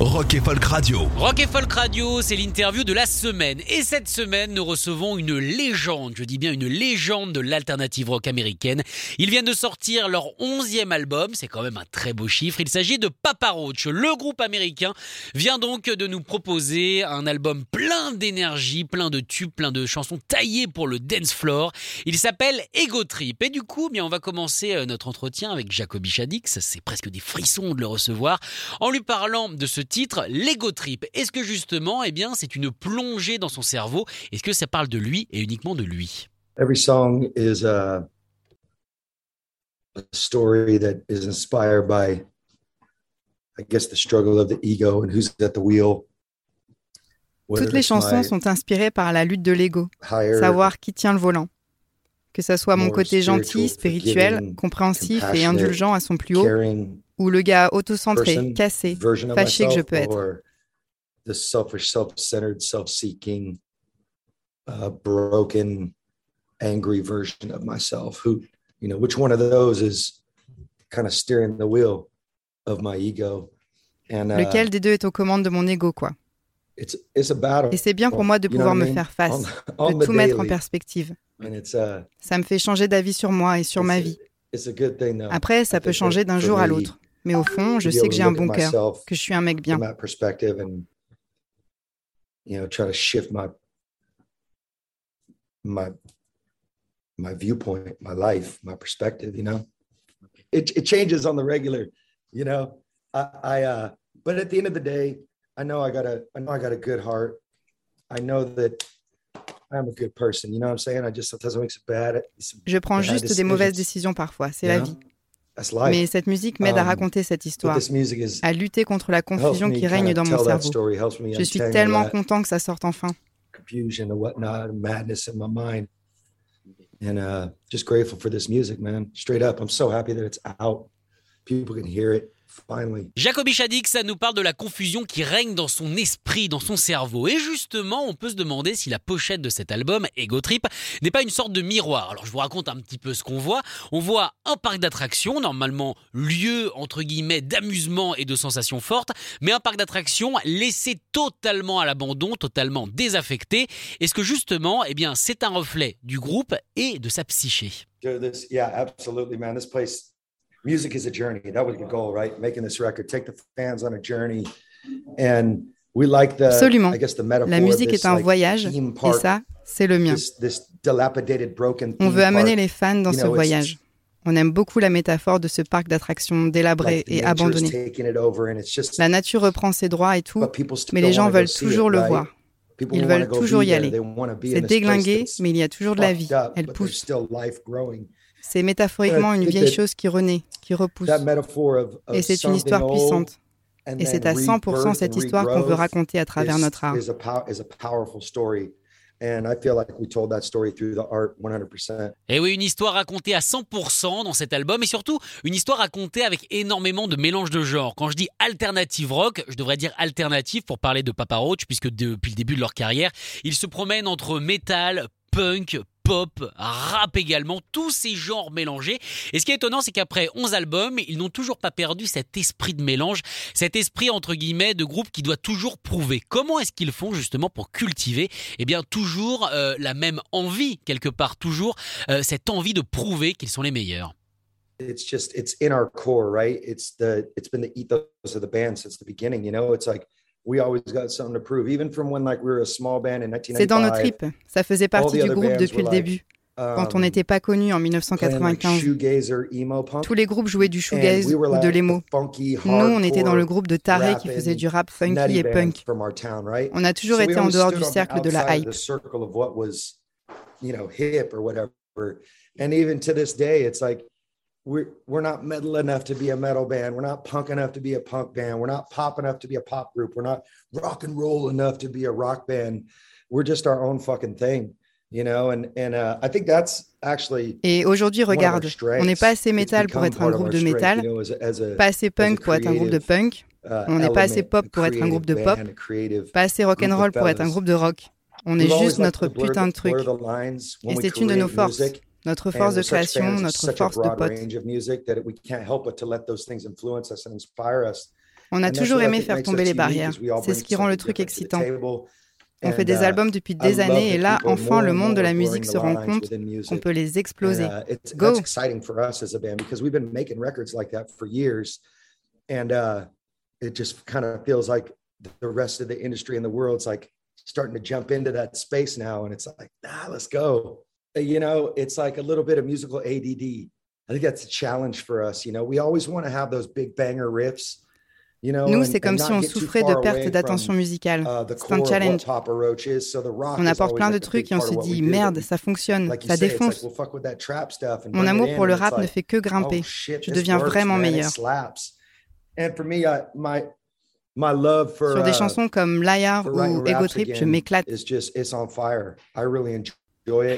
Rock et Folk Radio. Rock et Folk Radio, c'est l'interview de la semaine. Et cette semaine, nous recevons une légende, je dis bien une légende de l'alternative rock américaine. Ils viennent de sortir leur onzième album, c'est quand même un très beau chiffre. Il s'agit de Papa Roach. Le groupe américain vient donc de nous proposer un album plein d'énergie, plein de tubes, plein de chansons taillées pour le dance floor. Il s'appelle Ego Trip. Et du coup, bien, on va commencer euh, notre entretien avec Jacoby Shadix. C'est presque des frissons de le recevoir en lui parlant de ce titre, Lego Trip. Est-ce que justement, eh bien, c'est une plongée dans son cerveau? Est-ce que ça parle de lui et uniquement de lui? Every song is a, a story that is inspired by, I guess, the struggle of the ego and who's at the wheel. Toutes les chansons sont inspirées par la lutte de l'ego, savoir qui tient le volant. Que ça soit mon côté gentil, spirituel, compréhensif et indulgent à son plus haut, ou le gars autocentré, cassé, fâché que je peux être. The selfish, self-centered, self-seeking, broken, angry version of myself. Who, you know, which one of those is kind of steering the wheel of my ego? And, Lequel des deux est aux commandes de mon ego, quoi? It's, it's a battle. Et c'est bien pour moi de pouvoir me faire face, de tout mettre en perspective. Uh, Ça me fait changer d'avis sur moi et sur ma vie. Après, ça peut changer d'un jour à l'autre. Mais au fond, je sais que j'ai un bon cœur, que je suis un mec bien. You know, try to shift my my my viewpoint, my life, my perspective. You know, it it changes on the regular. You know, I, I uh, but at the end of the day, I know I got a I know I got a good heart. I know that Je prends juste des mauvaises décisions parfois. C'est la vie. Mais cette musique m'aide à raconter cette histoire, à lutter contre la confusion qui règne dans mon cerveau. Je suis tellement content que ça sorte enfin. And uh, just grateful for this music, man. Straight up, I'm so happy that it's out. People can hear it. Jacoby Shadix, ça nous parle de la confusion qui règne dans son esprit, dans son cerveau. Et justement, on peut se demander si la pochette de cet album, Ego Trip, n'est pas une sorte de miroir. Alors je vous raconte un petit peu ce qu'on voit. On voit un parc d'attractions, normalement lieu entre guillemets d'amusement et de sensations fortes, mais un parc d'attractions laissé totalement à l'abandon, totalement désaffecté. Est-ce que justement, eh bien, c'est un reflet du groupe et de sa psyché? Yeah, absolutely, man. This place music is a journey. That was the goal, right? Making this record, take the fans on a journey. And we like the, Absolument. I guess the metaphor La musique this, est un like, voyage, et ça, c'est le mien. This, this dilapidated, broken On veut amener park. les fans dans You ce know, voyage. On aime beaucoup la métaphore de ce parc d'attractions délabré et abandonné. La nature reprend ses droits et tout, mais les gens veulent toujours le voir. People Ils veulent toujours y aller. C'est déglingué, mais il y a toujours de la vie. Elle pousse. C'est métaphoriquement une vieille that- chose qui renaît, qui repousse. That metaphor of- of Et c'est une histoire puissante. and Et c'est à 100% rebirth cette and histoire qu'on veut raconter à travers notre art. is a pow- is a powerful story. And I feel like we told that story through the art 100%. Et oui, une histoire racontée à 100% dans cet album et surtout une histoire racontée avec énormément de mélange de genres. Quand je dis alternative rock, je devrais dire alternative pour parler de Papa Roach puisque depuis le début de leur carrière, ils se promènent entre metal, punk, pop, rap également, tous ces genres mélangés. Et ce qui est étonnant, c'est qu'après 11 albums, ils n'ont toujours pas perdu cet esprit de mélange, cet esprit entre guillemets de groupe qui doit toujours prouver. Comment est-ce qu'ils font justement pour cultiver Eh bien toujours euh, la même envie, quelque part, toujours euh, cette envie de prouver qu'ils sont les meilleurs? It's just it's in our core, right? It's the it's been the ethos of the band since the beginning. You know, it's like we always got something to prove, even from when like we were a small band in 1995. C'est dans nos tripes. Ça faisait partie du groupe depuis le début. Quand on um, n'était pas connu en playing like 1995, shoegazer, emo punk. tous les groupes jouaient du shoegaze ou de funky, Nous, on était dans le groupe de tarés qui faisaient du rap funky et punk. On a toujours été en dehors du cercle de la hype. We're we're not metal enough to be a metal band. We're not punk enough to be a punk band. We're not pop enough to be a pop group. We're not rock and roll enough to be a rock band. We're just our own fucking thing. You know, and, and uh, I think that's actually Et aujourd'hui, regarde, on n'est pas assez métal pour être un groupe de métal, pas assez punk pour être un groupe de punk, uh, on n'est pas assez pop pour être un groupe de pop, pas assez rock and roll pour être un groupe de rock. On est juste notre putain de truc. Et c'est une de nos forces notre force de création, notre force de pote. On a toujours aimé faire tomber les barrières. C'est ce qui rend le truc excitant. On fait des uh, albums depuis des années et là, enfin, le monde de la musique se rend compte qu'on peut les exploser. Uh, Go! And uh, it just kind of feels like the rest of the industry in the world's like starting to jump into that space now. And it's like, ah, let's go. You know, it's like a little bit of musical ADD. I think that's a challenge for us. You know, we always want to have those big banger riffs. You know, Nous, c'est comme si on souffrait de perte d'attention musicale. Uh, c'est un challenge. On apporte plein de trucs et on se dit merde, ça fonctionne, ça défonce. Mon amour pour le rap ne fait que grimper. Oh, Je deviens vraiment meilleur. Sur des uh, chansons comme Liar ou Ego Trip, je m'éclate.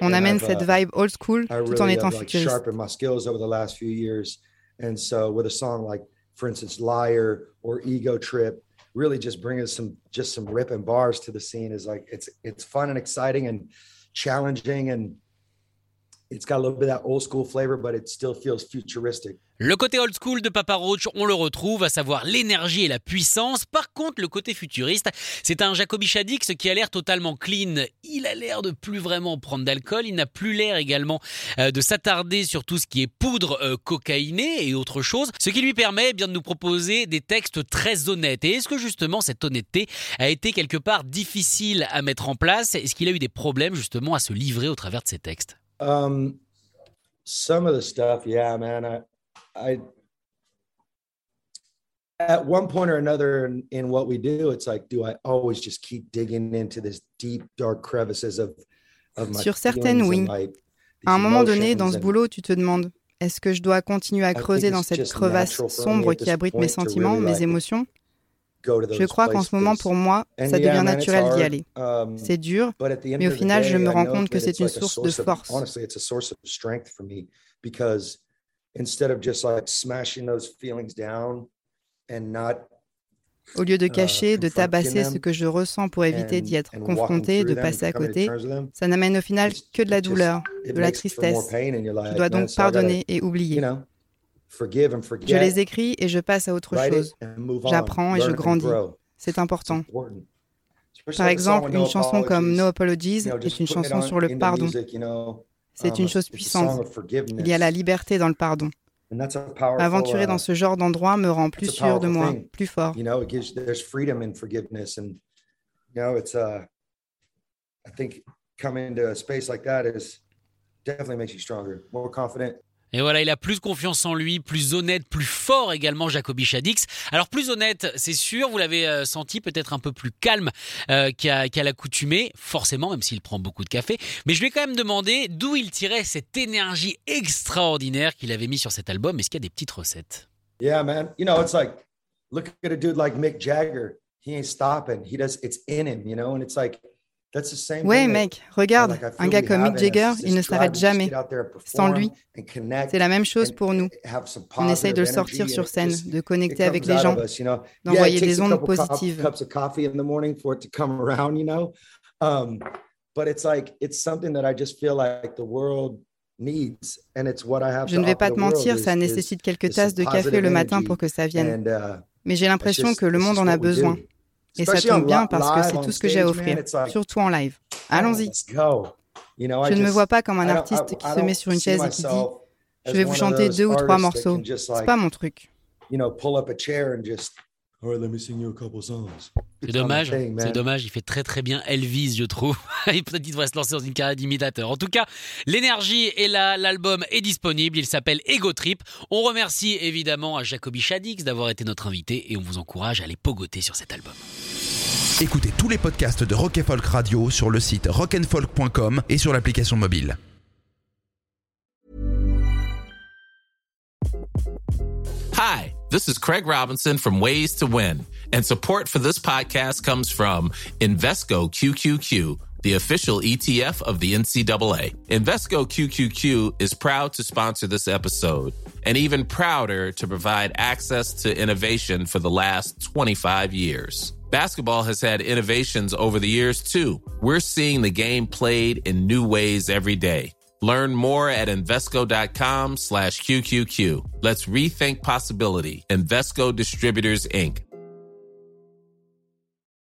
On amène cette uh, vibe old school tout en étant futuriste. And so with a song like, for instance, Liar or Ego Trip, really just bringing some just some ripping bars to the scene is like it's it's fun and exciting and challenging and it's got a little bit of that old school flavor, but it still feels futuristic. Le côté old school de Papa Roach, on le retrouve, à savoir l'énergie et la puissance. Par contre, le côté futuriste, c'est un Jacoby Shaddix qui a l'air totalement clean. Il a l'air de plus vraiment prendre d'alcool. Il n'a plus l'air également euh, de s'attarder sur tout ce qui est poudre euh, cocaïnée et autre chose. Ce qui lui permet eh bien de nous proposer des textes très honnêtes. Et est-ce que justement cette honnêteté a été quelque part difficile à mettre en place? Est-ce qu'il a eu des problèmes justement à se livrer au travers de ces textes? Um, Some of the stuff, yeah, man. I at one point or another in, in, what we do, it's like, do I always just keep digging into this deep dark crevices of, of my Sur certaines, oui. My, à un moment donné, dans ce boulot, tu te demandes, est-ce que je dois continuer à creuser dans cette crevasse sombre qui abrite mes sentiments, mes émotions? Je crois qu'en ce moment, pour moi, ça devient naturel d'y aller. Um, c'est dur, mais au final, je me rends compte que c'est une source de force. instead of just like smashing those feelings down and not au lieu de uh, cacher, de tabasser ce que je ressens pour éviter d'y être confronté, de passer à côté, ça n'amène au final que de la douleur, de la tristesse. Je dois donc pardonner et oublier. Je les écris et je passe à autre chose. J'apprends et je grandis. C'est important. Par exemple, une chanson comme No Apologies est une chanson sur le pardon. C'est une chose puissante. Il y a la liberté dans le pardon. M'aventurer dans uh, ce genre d'endroit me rend plus sûr de moi, plus fort. Et voilà, il a plus confiance en lui, plus honnête, plus fort également, Jacoby Shaddix. Alors plus honnête, c'est sûr, vous l'avez euh, senti peut-être un peu plus calme euh, qu'à l'accoutumée, forcément, même s'il prend beaucoup de café. Mais je lui ai quand même demandé d'où il tirait cette énergie extraordinaire qu'il avait mis sur cet album. Est-ce qu'il y a des petites recettes? Yeah, man. You know, it's like, look at a dude like Mick Jagger. He ain't stopping. He does, it's in him, you know, and it's like, Ouais, mec, regarde, un gars comme Mick Jagger, il ne s'arrête jamais. Sans lui, c'est la même chose pour nous. On essaye de le sortir sur scène, de connecter avec les gens, d'envoyer des ondes positives. Je ne vais pas te mentir, ça nécessite quelques tasses de café le matin pour que ça vienne. Uh, Mais j'ai l'impression que le monde en a besoin. Et ça tombe bien parce que c'est tout ce que j'ai à offrir, surtout en live. Allons-y. Je ne me vois pas comme un artiste qui se met sur une chaise et qui dit Je vais vous chanter deux ou trois morceaux. C'est pas mon truc. C'est dommage, c'est dommage, il fait très très bien Elvis, je trouve. Peut-être qu'il devrait se lancer dans une carrière d'imitateur. En tout cas, l'énergie est là, l'album est disponible, il s'appelle Ego Trip. On remercie évidemment à Jacoby Shaddix d'avoir été notre invité et on vous encourage à aller pogoter sur cet album. Écoutez tous les podcasts de Rock Folk Radio sur le site rockandfolk.com et sur l'application mobile. Hi, this is Craig Robinson from Ways to Win, and support for this podcast comes from Invesco QQQ the official ETF of the NCAA. Invesco QQQ is proud to sponsor this episode and even prouder to provide access to innovation for the last 25 years. Basketball has had innovations over the years too. We're seeing the game played in new ways every day. Learn more at Invesco.com slash QQQ. Let's rethink possibility. Invesco Distributors, Inc.